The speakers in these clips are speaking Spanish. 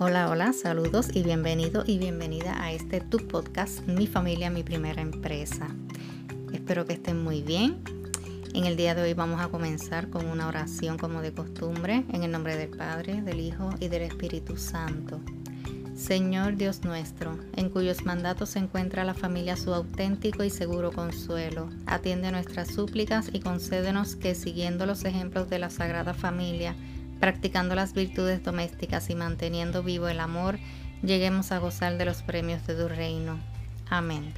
Hola, hola, saludos y bienvenido y bienvenida a este tu podcast, Mi familia, mi primera empresa. Espero que estén muy bien. En el día de hoy vamos a comenzar con una oración como de costumbre, en el nombre del Padre, del Hijo y del Espíritu Santo. Señor Dios nuestro, en cuyos mandatos se encuentra la familia su auténtico y seguro consuelo, atiende nuestras súplicas y concédenos que, siguiendo los ejemplos de la Sagrada Familia, practicando las virtudes domésticas y manteniendo vivo el amor, lleguemos a gozar de los premios de tu reino. Amén.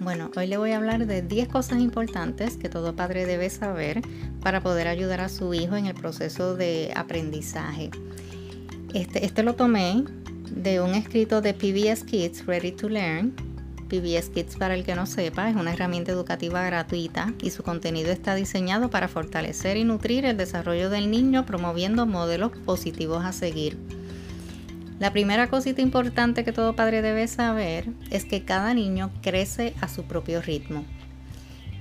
Bueno, hoy le voy a hablar de 10 cosas importantes que todo padre debe saber para poder ayudar a su hijo en el proceso de aprendizaje. Este, este lo tomé de un escrito de PBS Kids Ready to Learn PBS Kids, para el que no sepa, es una herramienta educativa gratuita y su contenido está diseñado para fortalecer y nutrir el desarrollo del niño promoviendo modelos positivos a seguir. La primera cosita importante que todo padre debe saber es que cada niño crece a su propio ritmo.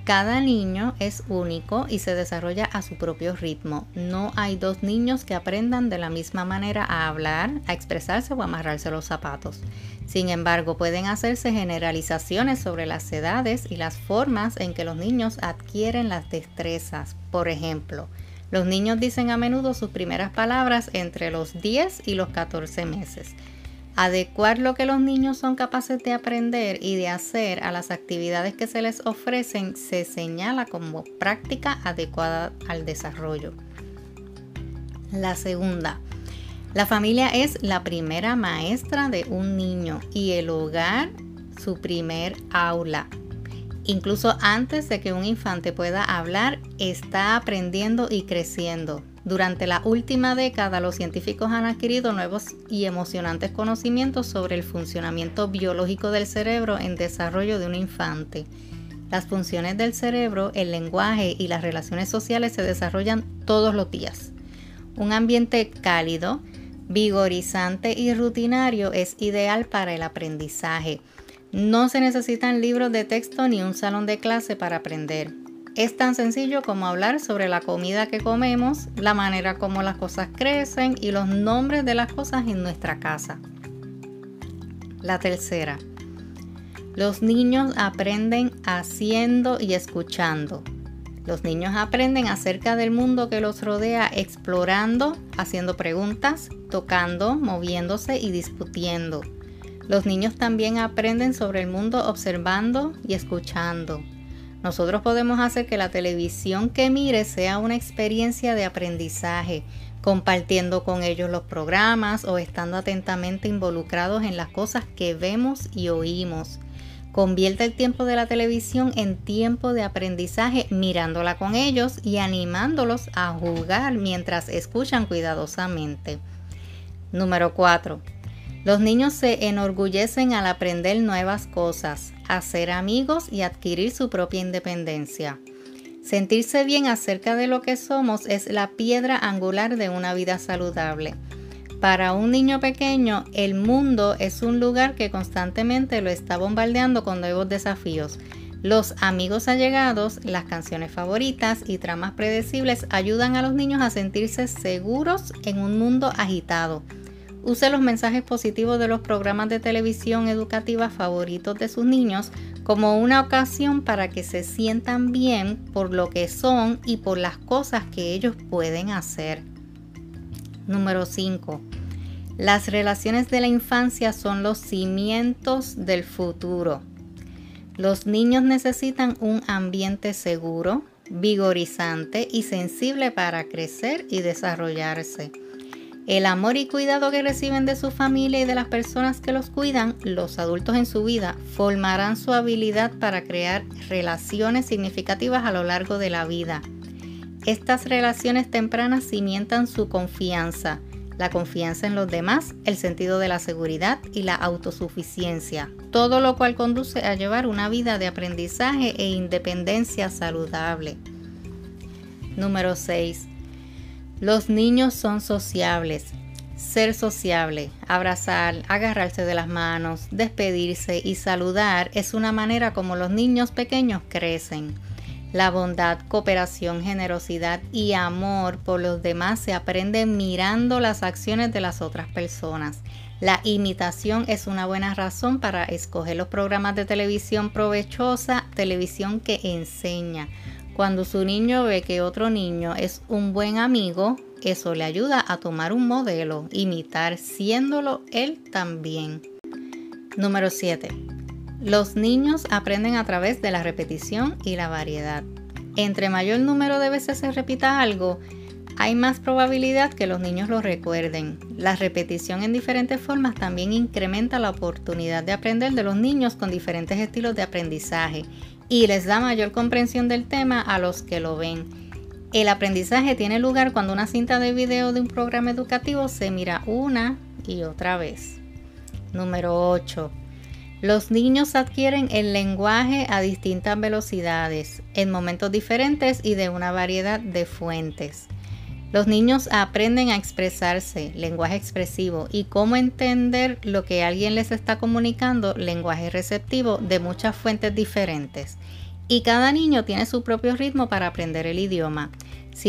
Cada niño es único y se desarrolla a su propio ritmo. No hay dos niños que aprendan de la misma manera a hablar, a expresarse o a amarrarse los zapatos. Sin embargo, pueden hacerse generalizaciones sobre las edades y las formas en que los niños adquieren las destrezas. Por ejemplo, los niños dicen a menudo sus primeras palabras entre los 10 y los 14 meses. Adecuar lo que los niños son capaces de aprender y de hacer a las actividades que se les ofrecen se señala como práctica adecuada al desarrollo. La segunda, la familia es la primera maestra de un niño y el hogar su primer aula. Incluso antes de que un infante pueda hablar, está aprendiendo y creciendo. Durante la última década, los científicos han adquirido nuevos y emocionantes conocimientos sobre el funcionamiento biológico del cerebro en desarrollo de un infante. Las funciones del cerebro, el lenguaje y las relaciones sociales se desarrollan todos los días. Un ambiente cálido, vigorizante y rutinario es ideal para el aprendizaje. No se necesitan libros de texto ni un salón de clase para aprender. Es tan sencillo como hablar sobre la comida que comemos, la manera como las cosas crecen y los nombres de las cosas en nuestra casa. La tercera. Los niños aprenden haciendo y escuchando. Los niños aprenden acerca del mundo que los rodea explorando, haciendo preguntas, tocando, moviéndose y discutiendo. Los niños también aprenden sobre el mundo observando y escuchando. Nosotros podemos hacer que la televisión que mire sea una experiencia de aprendizaje, compartiendo con ellos los programas o estando atentamente involucrados en las cosas que vemos y oímos. Convierte el tiempo de la televisión en tiempo de aprendizaje mirándola con ellos y animándolos a jugar mientras escuchan cuidadosamente. Número 4. Los niños se enorgullecen al aprender nuevas cosas, hacer amigos y adquirir su propia independencia. Sentirse bien acerca de lo que somos es la piedra angular de una vida saludable. Para un niño pequeño, el mundo es un lugar que constantemente lo está bombardeando con nuevos desafíos. Los amigos allegados, las canciones favoritas y tramas predecibles ayudan a los niños a sentirse seguros en un mundo agitado. Use los mensajes positivos de los programas de televisión educativa favoritos de sus niños como una ocasión para que se sientan bien por lo que son y por las cosas que ellos pueden hacer. Número 5. Las relaciones de la infancia son los cimientos del futuro. Los niños necesitan un ambiente seguro, vigorizante y sensible para crecer y desarrollarse. El amor y cuidado que reciben de su familia y de las personas que los cuidan, los adultos en su vida, formarán su habilidad para crear relaciones significativas a lo largo de la vida. Estas relaciones tempranas cimientan su confianza, la confianza en los demás, el sentido de la seguridad y la autosuficiencia, todo lo cual conduce a llevar una vida de aprendizaje e independencia saludable. Número 6. Los niños son sociables. Ser sociable, abrazar, agarrarse de las manos, despedirse y saludar es una manera como los niños pequeños crecen. La bondad, cooperación, generosidad y amor por los demás se aprende mirando las acciones de las otras personas. La imitación es una buena razón para escoger los programas de televisión provechosa, televisión que enseña. Cuando su niño ve que otro niño es un buen amigo, eso le ayuda a tomar un modelo, imitar, siéndolo él también. Número 7. Los niños aprenden a través de la repetición y la variedad. Entre mayor número de veces se repita algo, hay más probabilidad que los niños lo recuerden. La repetición en diferentes formas también incrementa la oportunidad de aprender de los niños con diferentes estilos de aprendizaje y les da mayor comprensión del tema a los que lo ven. El aprendizaje tiene lugar cuando una cinta de video de un programa educativo se mira una y otra vez. Número 8. Los niños adquieren el lenguaje a distintas velocidades, en momentos diferentes y de una variedad de fuentes. Los niños aprenden a expresarse, lenguaje expresivo, y cómo entender lo que alguien les está comunicando, lenguaje receptivo, de muchas fuentes diferentes. Y cada niño tiene su propio ritmo para aprender el idioma.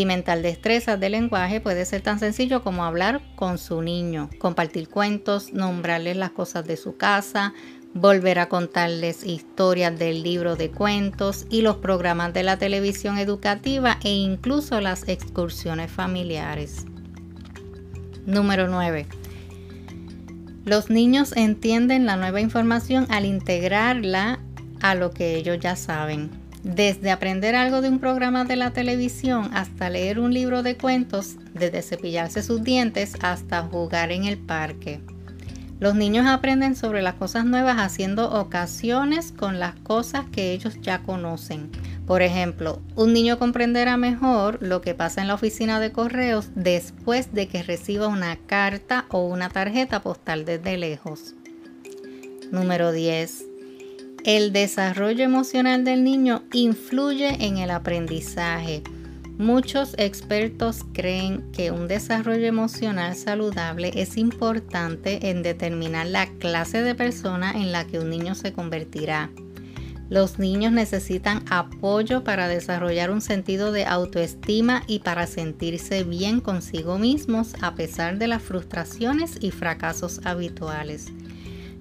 mental destrezas de lenguaje puede ser tan sencillo como hablar con su niño, compartir cuentos, nombrarles las cosas de su casa, volver a contarles historias del libro de cuentos y los programas de la televisión educativa e incluso las excursiones familiares. Número 9. Los niños entienden la nueva información al integrarla a lo que ellos ya saben. Desde aprender algo de un programa de la televisión hasta leer un libro de cuentos, desde cepillarse sus dientes hasta jugar en el parque. Los niños aprenden sobre las cosas nuevas haciendo ocasiones con las cosas que ellos ya conocen. Por ejemplo, un niño comprenderá mejor lo que pasa en la oficina de correos después de que reciba una carta o una tarjeta postal desde lejos. Número 10. El desarrollo emocional del niño influye en el aprendizaje. Muchos expertos creen que un desarrollo emocional saludable es importante en determinar la clase de persona en la que un niño se convertirá. Los niños necesitan apoyo para desarrollar un sentido de autoestima y para sentirse bien consigo mismos a pesar de las frustraciones y fracasos habituales.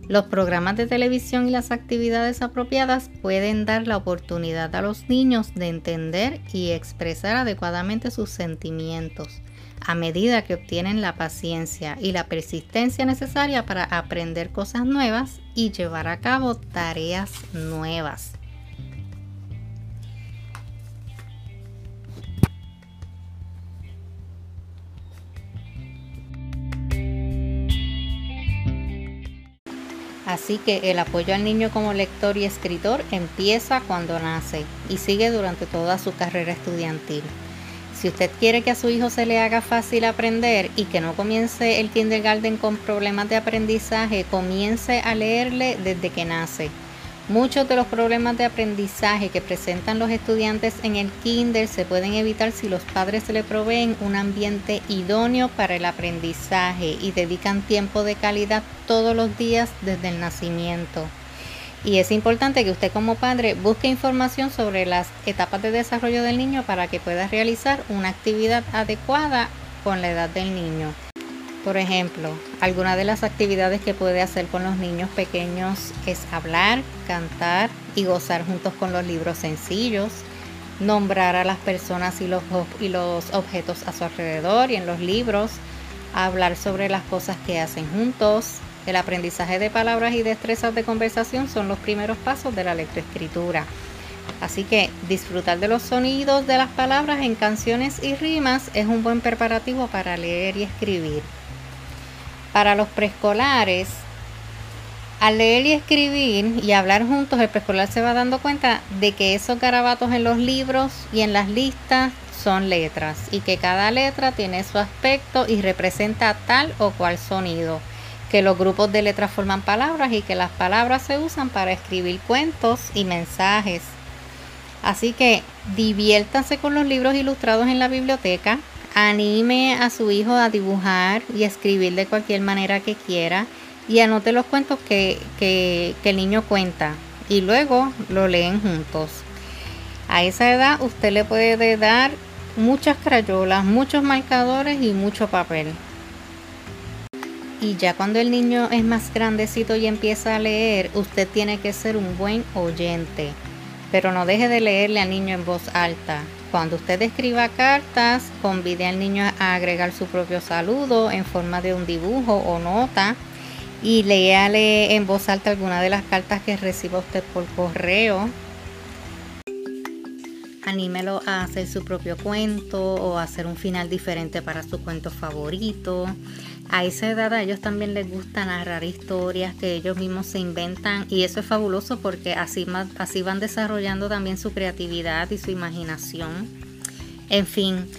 Los programas de televisión y las actividades apropiadas pueden dar la oportunidad a los niños de entender y expresar adecuadamente sus sentimientos a medida que obtienen la paciencia y la persistencia necesaria para aprender cosas nuevas y llevar a cabo tareas nuevas. Así que el apoyo al niño como lector y escritor empieza cuando nace y sigue durante toda su carrera estudiantil. Si usted quiere que a su hijo se le haga fácil aprender y que no comience el kindergarten con problemas de aprendizaje, comience a leerle desde que nace. Muchos de los problemas de aprendizaje que presentan los estudiantes en el kinder se pueden evitar si los padres le proveen un ambiente idóneo para el aprendizaje y dedican tiempo de calidad todos los días desde el nacimiento. Y es importante que usted como padre busque información sobre las etapas de desarrollo del niño para que pueda realizar una actividad adecuada con la edad del niño. Por ejemplo, alguna de las actividades que puede hacer con los niños pequeños es hablar, cantar y gozar juntos con los libros sencillos, nombrar a las personas y los objetos a su alrededor y en los libros, hablar sobre las cosas que hacen juntos. El aprendizaje de palabras y destrezas de conversación son los primeros pasos de la lectoescritura. Así que disfrutar de los sonidos de las palabras en canciones y rimas es un buen preparativo para leer y escribir. Para los preescolares, al leer y escribir y hablar juntos, el preescolar se va dando cuenta de que esos garabatos en los libros y en las listas son letras y que cada letra tiene su aspecto y representa tal o cual sonido, que los grupos de letras forman palabras y que las palabras se usan para escribir cuentos y mensajes. Así que diviértanse con los libros ilustrados en la biblioteca, Anime a su hijo a dibujar y escribir de cualquier manera que quiera y anote los cuentos que, que, el niño cuenta y luego lo leen juntos. A esa edad usted le puede dar muchas crayolas, muchos marcadores y mucho papel. Y ya cuando el niño es más grandecito y empieza a leer, usted tiene que ser un buen oyente. Pero no deje de leerle al niño en voz alta. Cuando usted escriba cartas, convide al niño a agregar su propio saludo en forma de un dibujo o nota y léale en voz alta alguna de las cartas que reciba usted por correo. Anímelo a hacer su propio cuento o hacer un final diferente para su cuento favorito. A esa edad a ellos también les gusta narrar historias que ellos mismos se inventan y eso es fabuloso porque así, van desarrollando también su creatividad y su imaginación. En fin,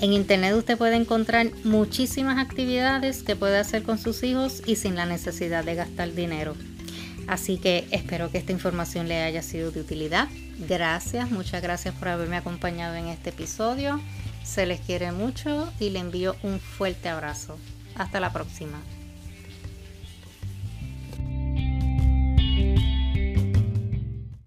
en internet usted puede encontrar muchísimas actividades que puede hacer con sus hijos y sin la necesidad de gastar dinero. Así que espero que esta información le haya sido de utilidad. Gracias, muchas gracias por haberme acompañado en este episodio. Se les quiere mucho y le envío un fuerte abrazo. Hasta la próxima.